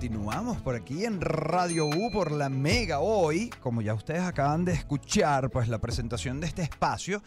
continuamos por aquí en Radio U por la Mega. Hoy, como ya ustedes acaban de escuchar, pues la presentación de este espacio,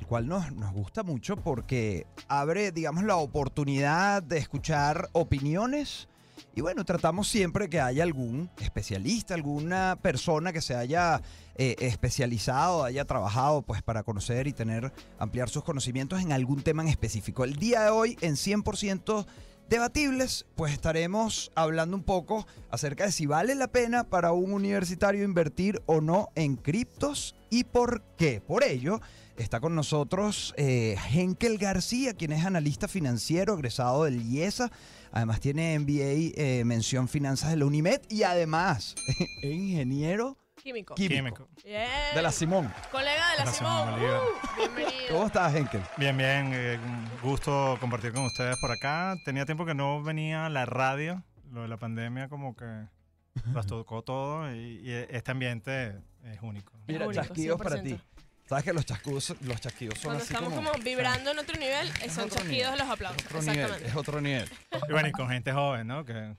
el cual nos, nos gusta mucho porque abre, digamos, la oportunidad de escuchar opiniones. Y bueno, tratamos siempre que haya algún especialista, alguna persona que se haya eh, especializado, haya trabajado pues para conocer y tener, ampliar sus conocimientos en algún tema en específico. El día de hoy, en 100% debatibles, pues estaremos hablando un poco acerca de si vale la pena para un universitario invertir o no en criptos y por qué. Por ello, está con nosotros eh, Henkel García, quien es analista financiero egresado del IESA. Además tiene MBA eh, mención finanzas de la UNIMED y además ingeniero Químico. químico, Bien. de la Simón. Colega de la, La Simón. Simón. Uh, bienvenido. ¿Cómo estás, Henkel? Bien, bien, eh, un gusto compartir con ustedes por acá. Tenía tiempo que no venía a la radio, lo de la pandemia como que las tocó todo y, y este ambiente es único. Mira, único, chasquidos para 100%. ti. Sabes que los chasquidos, los chasquidos son Cuando así estamos como, vibrando en otro nivel, son otro chasquidos nivel, los aplausos. Es otro nivel, es otro nivel. Y bueno, y con gente joven, ¿no? Que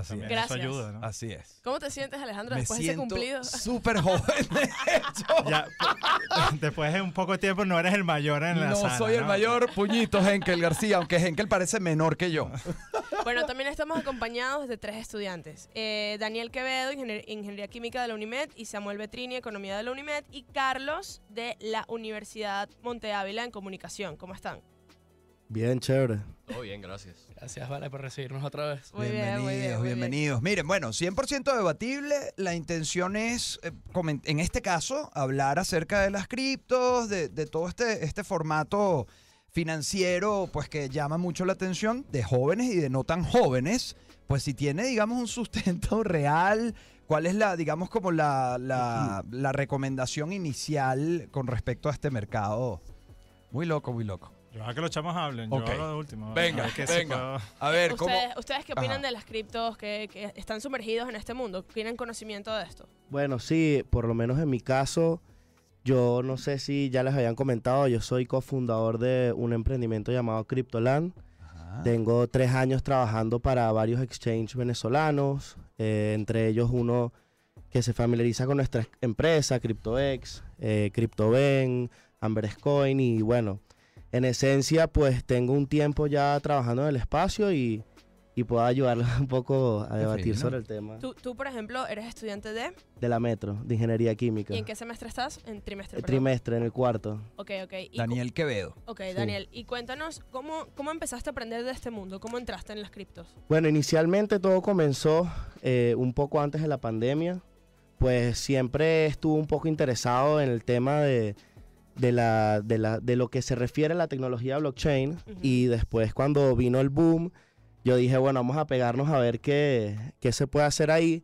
Así también es. Gracias. eso ayuda, ¿no? Así es. ¿Cómo te sientes, Alejandro, Me después de ese siento cumplido? súper joven, de hecho. Ya, después de un poco de tiempo no eres el mayor en la No sala, soy el mayor puñito Henkel García, aunque Henkel parece menor que yo. Bueno, también estamos acompañados de tres estudiantes. Eh, Daniel Quevedo, Ingenier- Ingeniería Química de la UNIMED, y Samuel Betrini, Economía de la UNIMED, y Carlos de la Universidad Monte Ávila en Comunicación. ¿Cómo están? Bien, chévere. Todo bien, gracias. Gracias, Vale, por recibirnos otra vez. Muy bien, muy bien, muy bien. bienvenidos. Miren, bueno, 100% debatible. La intención es, eh, en este caso, hablar acerca de las criptos, de, de todo este, este formato financiero, pues que llama mucho la atención de jóvenes y de no tan jóvenes. Pues si tiene, digamos, un sustento real, ¿cuál es la, digamos, como la, la, la recomendación inicial con respecto a este mercado? Muy loco, muy loco. Yo a que los chamos hablen, yo hablo de último. Venga, A ver qué sí venga. puedo- A ver, ¿cómo? ¿Ustedes, ¿Ustedes qué opinan Ajá. de las criptos que, que están sumergidos en este mundo? ¿Tienen conocimiento de esto? Bueno, sí, por lo menos en mi caso, yo no sé si ya les habían comentado, yo soy cofundador de un emprendimiento llamado Cryptoland. Ajá. Tengo tres años trabajando para varios exchanges venezolanos, eh, entre ellos uno que se familiariza con nuestra empresa, CryptoX, eh, CryptoBen, Amberscoin y bueno, en esencia pues tengo un tiempo ya trabajando en el espacio y, y puedo ayudarles un poco a debatir sobre el tema Tú, tú, por ejemplo, eres estudiante de... de la Metro, de Ingeniería Química. ¿Y en qué semestre estás? En trimestre, El trimestre, en el cuarto. Ok, ok. Y Daniel Quevedo. Ok, Daniel. Y cuéntanos, ¿cómo, ¿cómo empezaste a aprender de este mundo? ¿Cómo entraste en las criptos? Bueno, inicialmente todo comenzó eh, un poco antes de la pandemia. Pues siempre estuve un poco interesado en el tema de, de, la, de, la- de lo que se refiere a la tecnología blockchain. Y después cuando vino el boom, yo dije, bueno, vamos a pegarnos a ver qué, qué se puede hacer ahí.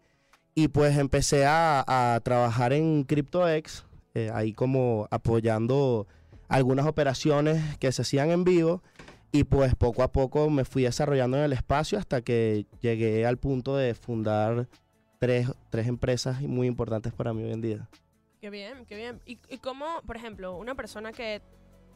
Y pues empecé a, a trabajar en CryptoX, eh, ahí como apoyando algunas operaciones que se hacían en vivo. Y pues poco a poco me fui desarrollando en el espacio hasta que llegué al punto de fundar tres, tres empresas muy importantes para mí hoy en día. Qué bien, qué bien. ¿Y, cómo, por ejemplo, una persona que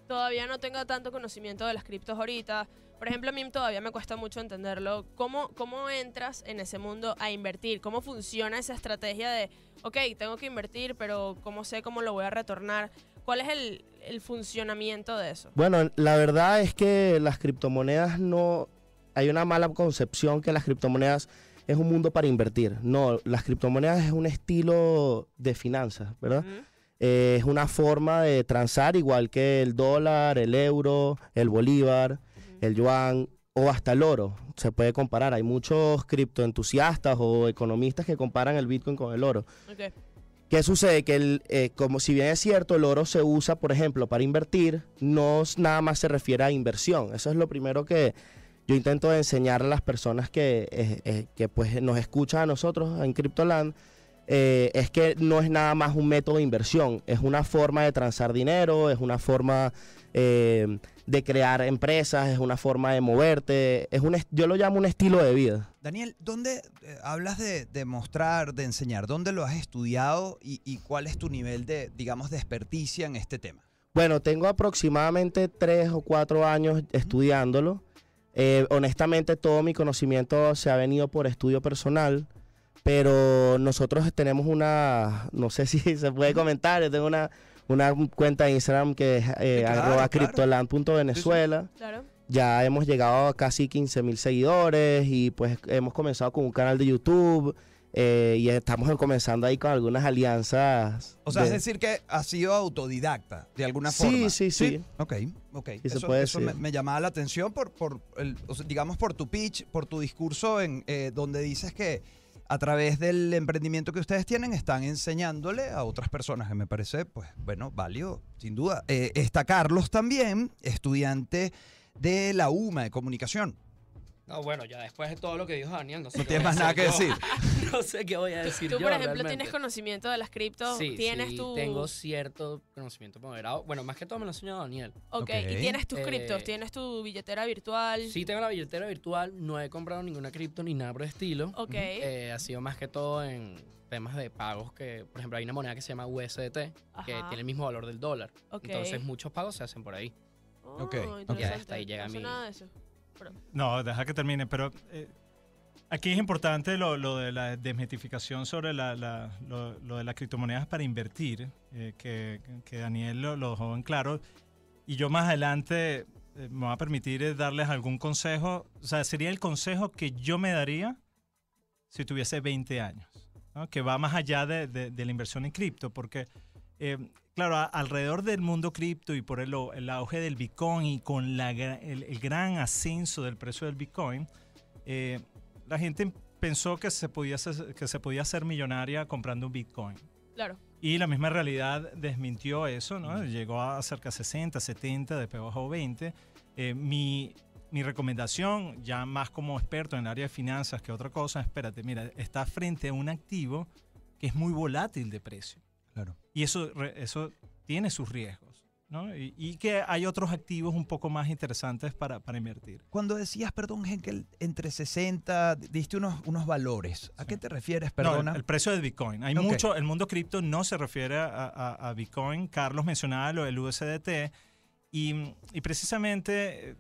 todavía no tenga tanto conocimiento de las criptos ahorita, por ejemplo, a mí todavía me cuesta mucho entenderlo, ¿cómo, cómo entras en ese mundo a invertir? ¿Cómo funciona esa estrategia de, ok, tengo que invertir, pero ¿cómo sé cómo lo voy a retornar? ¿Cuál es el funcionamiento de eso? Bueno, la verdad es que las criptomonedas no... Hay una mala concepción que las criptomonedas es un mundo para invertir. No, las criptomonedas es un estilo de finanzas, ¿verdad? Eh, es una forma de transar igual que el dólar, el euro, el bolívar, el yuan o hasta el oro. Se puede comparar. Hay muchos criptoentusiastas o economistas que comparan el Bitcoin con el oro. ¿Qué sucede? Que el, eh, como si bien es cierto, el oro se usa, por ejemplo, para invertir, no nada más se refiere a inversión. Eso es lo primero que yo intento enseñar a las personas que, eh, eh, que pues nos escuchan a nosotros en Cryptoland. eh, es que no es nada más un método de inversión, es una forma de transar dinero, es una forma eh, de crear empresas, es una forma de moverte, es un, yo lo llamo un estilo de vida. Daniel, ¿dónde eh, hablas de, de mostrar, de enseñar? ¿Dónde lo has estudiado y, y cuál es tu nivel de, digamos, de experticia en este tema? Bueno, tengo aproximadamente tres o cuatro años estudiándolo. Eh, honestamente, todo mi conocimiento se ha venido por estudio personal, pero nosotros tenemos una, no sé si se puede comentar, yo tengo una, una cuenta de Instagram que es eh, claro, arroba claro. criptoland.venezuela. Claro. Ya hemos llegado a casi 15 mil seguidores y pues hemos comenzado con un canal de YouTube eh, y estamos comenzando ahí con algunas alianzas. O sea, de- es decir que has sido autodidacta, de alguna Sí, forma. sí, sí. Ok, ok. Sí, eso puede eso me, me llamaba la atención por, por el, o sea, digamos, por tu pitch, por tu discurso en eh, donde dices que a través del emprendimiento que ustedes tienen están enseñándole a otras personas, que me parece, pues, bueno, válido, sin duda. Eh, está Carlos también, estudiante de la UMA de comunicación. No, bueno, ya después de todo lo que dijo Daniel, no sé No qué tienes más nada que decir no sé qué voy a decir Tú, yo por ejemplo, realmente. tienes conocimiento de las criptos, Sí, tienes sí, tu... tengo cierto conocimiento moderado. Bueno, más que todo me lo ha enseñado Daniel. Ok, Ok. y tienes tus Eh, criptos, tienes tu billetera virtual. Sí tengo la billetera virtual, no he comprado ninguna cripto ni nada por el estilo. Ok. Eh, ha sido más que todo en temas de pagos que, por ejemplo, hay una moneda que se llama USDT, que tiene el mismo valor del dólar. Ok. Entonces muchos pagos se hacen por ahí. Oh, Ok. Ya hasta ahí llega no sé mi- nada de eso. No, deja que termine, pero eh, aquí es importante lo, lo de la desmitificación sobre la, la- lo, lo de las criptomonedas para invertir, eh, que, que Daniel lo, lo dejó en claro. Y yo más adelante eh, me va a permitir darles algún consejo, o sea, sería el consejo que yo me daría si tuviese 20 años, ¿no? que va más allá de, de- de la inversión en cripto, porque, eh, claro, a- alrededor del mundo cripto y por el, el auge del Bitcoin y con la el, el gran ascenso del precio del Bitcoin, eh, la gente pensó que se, podía hacer, que se podía hacer millonaria comprando un Bitcoin. Claro. Y la misma realidad desmintió eso, ¿no? Llegó a cerca de 60, 70, después bajó 20. Eh, mi, mi recomendación, ya más como experto en el área de finanzas que otra cosa, espérate, mira, está frente a un activo que es muy volátil de precio. Claro. Y eso, eso tiene sus riesgos, ¿no? Y, y que hay otros activos un poco más interesantes para, para invertir. Cuando decías, perdón, Henkel, entre 60, diste unos, unos valores. ¿A Sí. qué te refieres, No, el- perdona? el, precio del Bitcoin. Hay Ok. mucho, el mundo cripto no se refiere a, a- a Bitcoin. Carlos mencionaba lo del USDT y, y precisamente eh,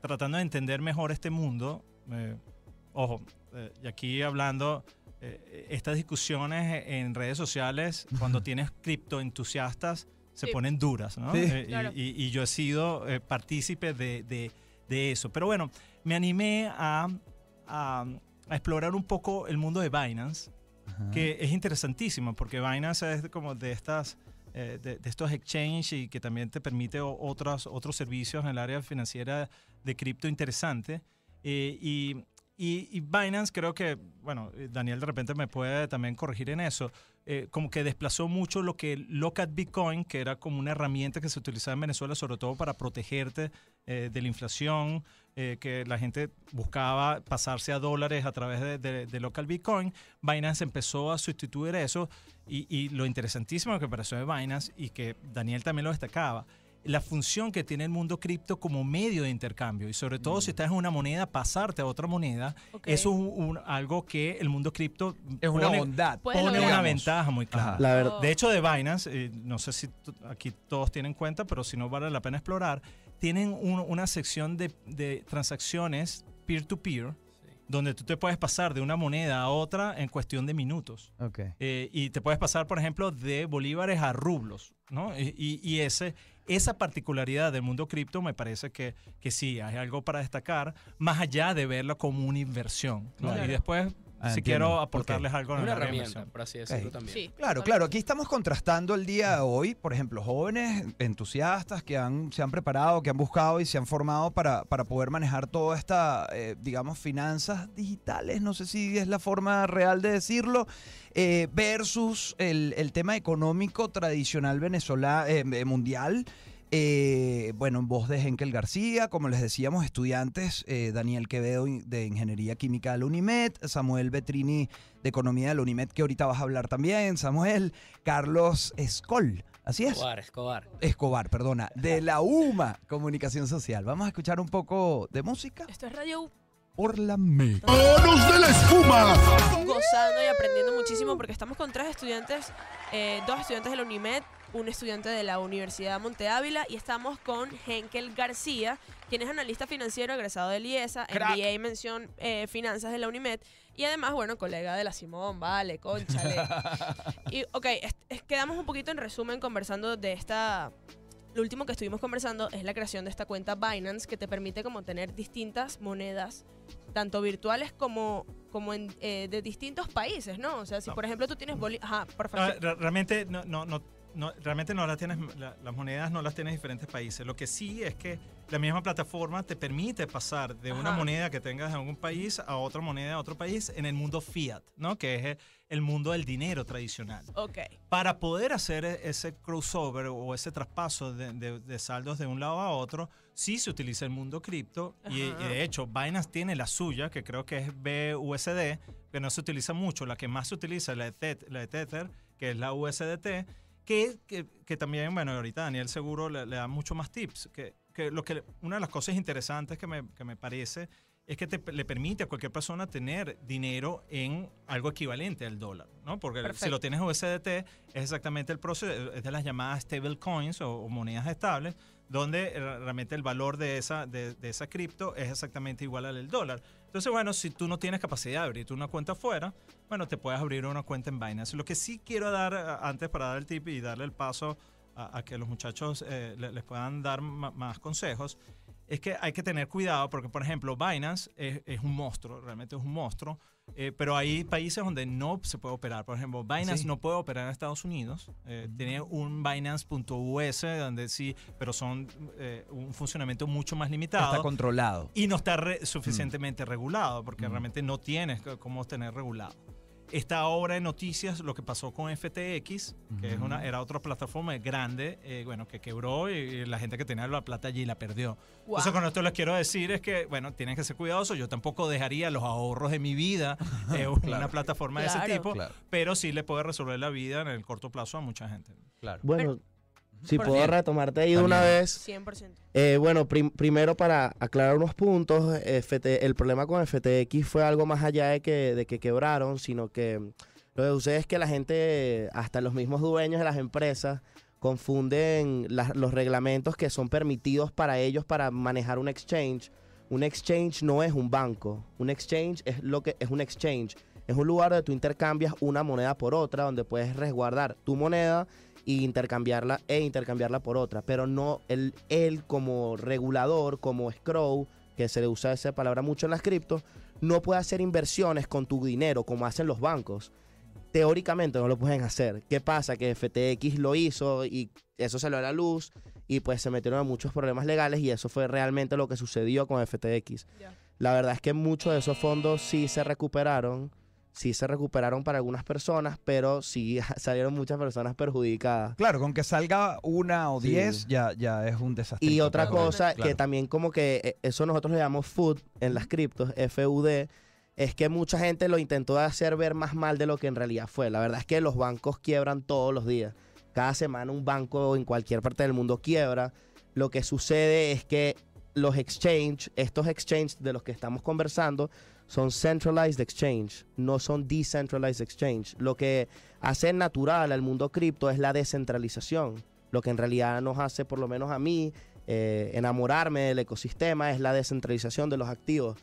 tratando de entender mejor este mundo, eh, ojo, eh, y aquí hablando, eh, estas discusiones en redes sociales, cuando tienes criptoentusiastas, se Sí. ponen duras, ¿no? Sí. Eh, y- Claro. y, y yo he sido eh, partícipe de, de- de eso. Pero bueno, me animé a, a- a explorar un poco el mundo de Binance, Ajá. que es interesantísimo, porque Binance es como de estas... eh, de, de estos exchange y que también te permite otros, otros servicios en el área financiera de cripto interesante. Eh, y, y, y Binance creo que, bueno, eh, Daniel de repente me puede también corregir en eso, eh, como que desplazó mucho lo que Locat Bitcoin, que era como una herramienta que se utilizaba en Venezuela sobre todo para protegerte eh, de la inflación, que la gente buscaba pasarse a dólares a través de, de- Local Bitcoin. Binance empezó a sustituir eso y, y lo interesantísimo que pareció de Binance y que Daniel también lo destacaba, la función que tiene el mundo cripto como medio de intercambio y sobre todo si estás en una moneda, pasarte a otra moneda, eso es un- un- algo que el mundo cripto es una pone, bondad. Una ventaja muy clara. Ajá. La verdad. Oh. De hecho, de Binance, eh, no sé si aquí todos tienen cuenta, pero si no vale la pena explorar, tienen un- una sección de, de transacciones peer-to-peer, donde tú te puedes pasar de una moneda a otra en cuestión de minutos. Eh, y te puedes pasar, por ejemplo, de bolívares a rublos, ¿no? Y, y- y ese, esa particularidad del mundo cripto me parece que, que sí, hay algo para destacar, más allá de verlo como una inversión. ¿no? Claro. Y después, Ah, si entiendo. quiero aportarles algo en una de herramienta, por así decirlo también. Sí. Claro, claro. Aquí estamos contrastando el día de hoy, por ejemplo, jóvenes entusiastas que han, se han preparado, que han buscado y se han formado para, para poder manejar toda esta, eh, digamos, finanzas digitales, no sé si es la forma real de decirlo, eh, versus el, el tema económico tradicional venezolano, mundial. Eh, bueno, en voz de Henkel García, como les decíamos, estudiantes, eh, Daniel Quevedo de Ingeniería Química de la UNIMED, Samuel Betrini de Economía de la UNIMED, que ahorita vas a hablar también, Samuel, Carlos Escol, así es, Escobar, Escobar. Escobar, perdona, de la UMA, Comunicación Social. Vamos a escuchar un poco de música Esto es Radio U. por la mega. ¡Manos de la espuma! gozando y aprendiendo muchísimo porque estamos con tres estudiantes, eh, dos estudiantes de la UNIMED un estudiante de la Universidad Monte Ávila y estamos con Henkel García, quien es analista financiero egresado del IESA. MBA y mención eh, finanzas de la UNIMED y además, bueno, colega de la Simón, vale, conchale. y ok, es- es- quedamos un poquito en resumen conversando de esta... Lo último que estuvimos conversando es la creación de esta cuenta Binance que te permite como tener distintas monedas, tanto virtuales como, como en, eh, de distintos países, ¿no? O sea, si No. por ejemplo tú tienes boli... Ajá, por No, favor. re- realmente no, no, no, no- realmente no las tienes, la- las monedas no las tienes en diferentes países. Lo que sí es que la misma plataforma te permite pasar de una Ajá. moneda que tengas en algún país a otra moneda de otro país en el mundo fiat, ¿no? Que es el mundo del dinero tradicional. Ok. Para poder hacer e- ese crossover o ese traspaso de, de- de saldos de un lado a otro, sí se utiliza el mundo cripto y, y de hecho Binance tiene la suya, que creo que es BUSD, que no se utiliza mucho. La que más se utiliza es la de Tether, que es la USDT, que, que, que también, bueno, ahorita Daniel seguro le, le da mucho más tips. Que, que lo que una de las cosas interesantes que me, que me parece es que te, le permite a cualquier persona tener dinero en algo equivalente al dólar, ¿no? Porque si Perfecto. lo tienes en USDT, es exactamente el proceso, es de las llamadas stable coins o, o monedas estables, donde eh, realmente el valor de esa, de, de esa cripto es exactamente igual al del dólar. Entonces, bueno, si tú no tienes capacidad de abrirte una cuenta afuera, bueno, te puedes abrir una cuenta en Binance. Lo que sí quiero dar, eh, antes para dar el tip y darle el paso a, que los muchachos eh, le- les puedan dar más consejos, es que hay que tener cuidado porque, por ejemplo, Binance es, es un monstruo, realmente es un monstruo, eh, pero hay países donde no se puede operar. Por ejemplo, Binance Sí. no puede operar en Estados Unidos. eh, Tiene un Binance.us donde sí, pero son eh, un funcionamiento mucho más limitado. Está controlado. Y no está re- suficientemente regulado, porque Mm. realmente no tienes cómo tener regulado. Está ahora en noticias lo que pasó con FTX, que es una, era otra plataforma grande, eh, bueno, que quebró y, y la gente que tenía la plata allí la perdió. Wow. Entonces, con esto les quiero decir es que, bueno, tienen que ser cuidadosos. Yo tampoco dejaría los ahorros de mi vida en una Claro. plataforma de ese tipo, Claro, pero sí le puede resolver la vida en el corto plazo a mucha gente. claro. Bueno, si Por puedo retomarte ahí de una vez. 100%. Eh, bueno, prim- primero para aclarar unos puntos, FT el problema con FTX fue algo más allá de que, de que quebraron, sino que lo que sucede es que la gente, hasta los mismos dueños de las empresas, confunden los reglamentos que son permitidos para ellos para manejar un exchange. Un exchange no es un banco, un exchange es lo que es un exchange. Es un lugar donde tú intercambias una moneda por otra, donde puedes resguardar tu moneda e intercambiarla e intercambiarla por otra, pero no él, él como regulador, como escrow, que se le usa esa palabra mucho en las criptos, no puede hacer inversiones con tu dinero como hacen los bancos. Teóricamente no lo pueden hacer. ¿Qué pasa? Que FTX lo hizo y eso salió a la luz y pues se metieron en muchos problemas legales y eso fue realmente lo que sucedió con FTX. La verdad es que muchos de esos fondos sí se recuperaron, sí se recuperaron para algunas personas, pero sí salieron muchas personas perjudicadas. Claro, con que salga una o Sí. diez ya, ya es un desastre. Y otra cosa que también como que eh, eso nosotros le llamamos food en las criptos, FUD, es que mucha gente lo intentó hacer ver más mal de lo que en realidad fue. La verdad es que los bancos quiebran todos los días. Cada semana un banco en cualquier parte del mundo quiebra. Lo que sucede es que los exchange, estos exchange de los que estamos conversando, son centralized exchange, no son decentralized exchange. Lo que hace natural al mundo cripto es la descentralización. Lo que en realidad nos hace, por lo menos a mí, eh, enamorarme del ecosistema es la descentralización de los activos,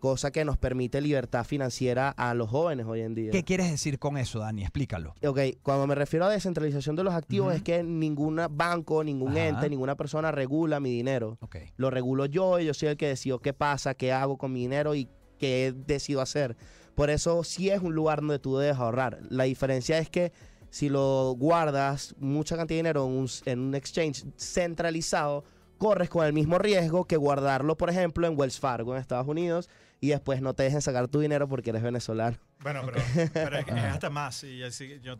cosa que nos permite libertad financiera a los jóvenes hoy en día. ¿Qué quieres decir con eso, Dani? Explícalo. Ok, cuando me refiero a descentralización de los activos es que ningún banco, ningún Ajá. ente, ninguna persona regula mi dinero. Ok. Lo regulo yo y yo soy el que decido qué pasa, qué hago con mi dinero y qué decido hacer. Por eso sí es un lugar donde tú debes ahorrar. La diferencia es que si lo guardas mucha cantidad de dinero en un, en un exchange centralizado, corres con el mismo riesgo que guardarlo, por ejemplo, en Wells Fargo en Estados Unidos y después no te dejen sacar tu dinero porque eres venezolano. Bueno, pero, pero es, que es hasta más. Y así, yo,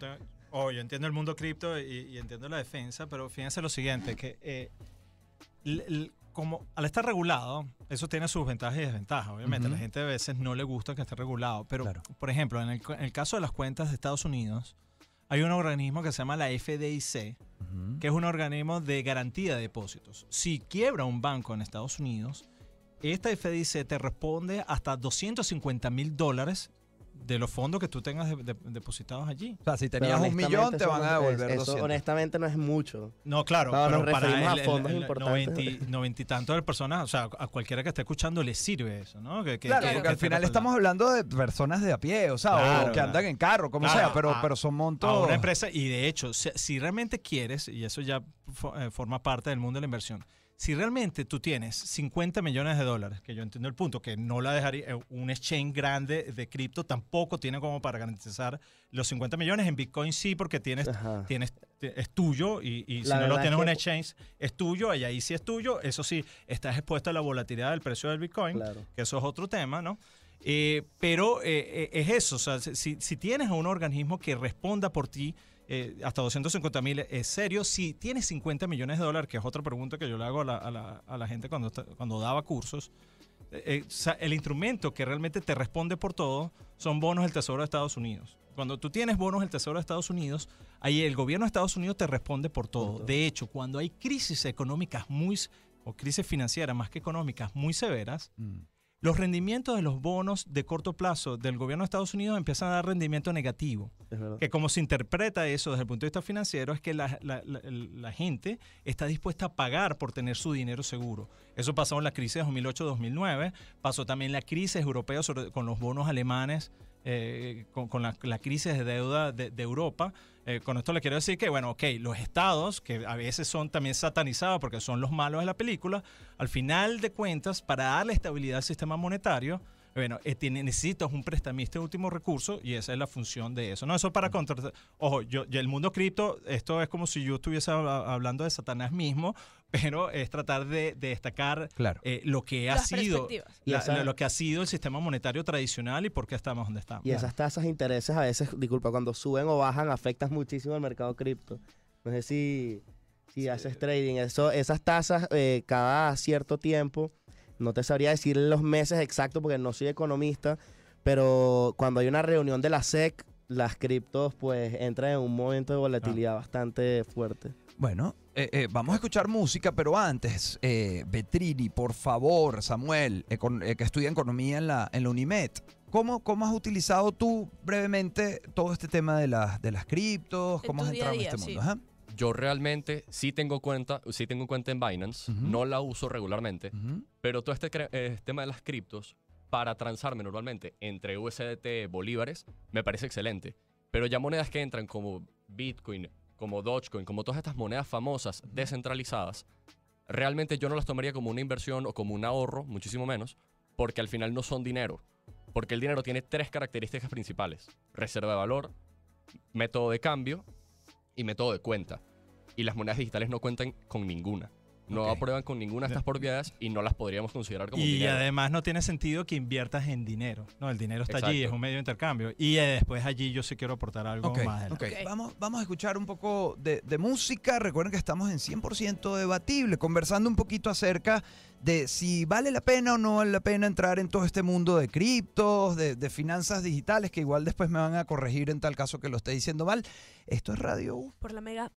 oh, yo entiendo el mundo cripto y, y entiendo la defensa, pero fíjense lo siguiente, que eh, como al estar regulado, eso tiene sus ventajas y desventajas. Obviamente, a la gente a veces no le gusta que esté regulado, pero Claro. por ejemplo, en el, cu- en el caso de las cuentas de Estados Unidos, hay un organismo que se llama la FDIC, que es un organismo de garantía de depósitos. Si quiebra un banco en Estados Unidos, esta FDIC te responde hasta 250 mil dólares de los fondos que tú tengas de- de- depositados allí. O sea, si tenías un millón, te van no- a devolver eso 200. honestamente no es mucho. No, claro, No, pero para a el- el- fondos el importantes. 90 y- 90 y tanto de personas, o sea, a cualquiera que esté escuchando le sirve eso, ¿no? Que, que- Claro, que- porque que al final estamos hablando de personas de a pie, o sea, o que claro. andan en carro, como Claro, sea, pero, a- pero son a montos. una empresa y de hecho, si, si realmente quieres, y eso ya eh, forma parte del mundo de la inversión, si realmente tú tienes 50 millones de dólares, que yo entiendo el punto, que no la dejaría, eh, un exchange grande de cripto tampoco tiene como para garantizar los 50 millones, en Bitcoin sí, porque tienes, Ajá. tienes es tuyo y, y si no lo tienes es en un exchange es tuyo y ahí sí es tuyo, eso sí, estás expuesto a la volatilidad del precio del Bitcoin Claro. que eso es otro tema, ¿no? Eh, pero eh, eh, es eso, o sea, si, si tienes a un organismo que responda por ti, eh, hasta 250 mil es serio. Si tienes 50 millones de dólares, que es otra pregunta que yo le hago a la, a la- a la gente cuando, cuando daba cursos, eh, eh, el instrumento que realmente te responde por todo son bonos del Tesoro de Estados Unidos. Cuando tú tienes bonos del Tesoro de Estados Unidos, ahí el gobierno de Estados Unidos te responde por todo. todo. De hecho, cuando hay crisis económicas muy, o crisis financieras más que económicas muy severas, Mm. Los rendimientos de los bonos de corto plazo del gobierno de Estados Unidos empiezan a dar rendimiento negativo. Es verdad. Que como se interpreta eso desde el punto de vista financiero es que la, la- la- la gente está dispuesta a pagar por tener su dinero seguro. Eso pasó en la crisis de 2008-2009, pasó también la crisis europea sobre- con los bonos alemanes, eh, con, con la, la crisis de deuda de, de Europa. Eh, con esto le quiero decir que, bueno, ok, los estados, que a veces son también satanizados porque son los malos de la película, al final de cuentas, para darle estabilidad al sistema monetario, bueno, eh, tiene, necesitas un prestamista de último recurso y esa es la función de eso. No, eso para contratar. Ojo, yo, yo el mundo cripto, esto es como si yo estuviese hab- hablando de Satanás mismo, pero es tratar de, de destacar Claro. eh, lo que ha Las sido la- esa- lo que ha sido el sistema monetario tradicional y por qué estamos donde estamos. Y esas tasas de intereses a veces, disculpa, cuando suben o bajan afectan muchísimo al mercado cripto. No sé si, si haces trading. Eso, esas tasas eh, cada cierto tiempo, no te sabría decir los meses exactos porque no soy economista, pero cuando hay una reunión de la SEC, las criptos pues entran en un momento de volatilidad bastante fuerte. Bueno, eh, eh, vamos a escuchar música, pero antes, eh, Betrini, por favor, Samuel, econ- eh, que estudia economía en la, en la UNIMED. ¿Cómo, ¿Cómo has utilizado tú brevemente todo este tema de, las de las criptos? ¿Cómo has día entrado en día, este sí. mundo? Ajá. Yo realmente sí tengo cuenta, sí tengo cuenta en Binance, Ujú. no la uso regularmente, Ujú. pero todo este eh, tema de las criptos para transarme normalmente entre USDT bolívares me parece excelente. Pero ya monedas que entran como Bitcoin, como Dogecoin, como todas estas monedas famosas descentralizadas, realmente yo no las tomaría como una inversión o como un ahorro, muchísimo menos, porque al final no son dinero. Porque el dinero tiene tres características principales. Reserva de valor, método de cambio y método de cuenta. Y las monedas digitales no cuentan con ninguna. No aprueban con ninguna de estas propiedades y no las podríamos considerar como Y dinero. además no tiene sentido que inviertas en dinero. No, el dinero está allí, es un medio de intercambio. Y eh, después allí yo sí quiero aportar algo más. Vamos, vamos a escuchar un poco de, de música. Recuerden que estamos en 100% debatible, conversando un poquito acerca de si vale la pena o no vale la pena entrar en todo este mundo de criptos, de, de finanzas digitales, que igual después me van a corregir en tal caso que lo esté diciendo mal. Esto es Radio U. Por la mega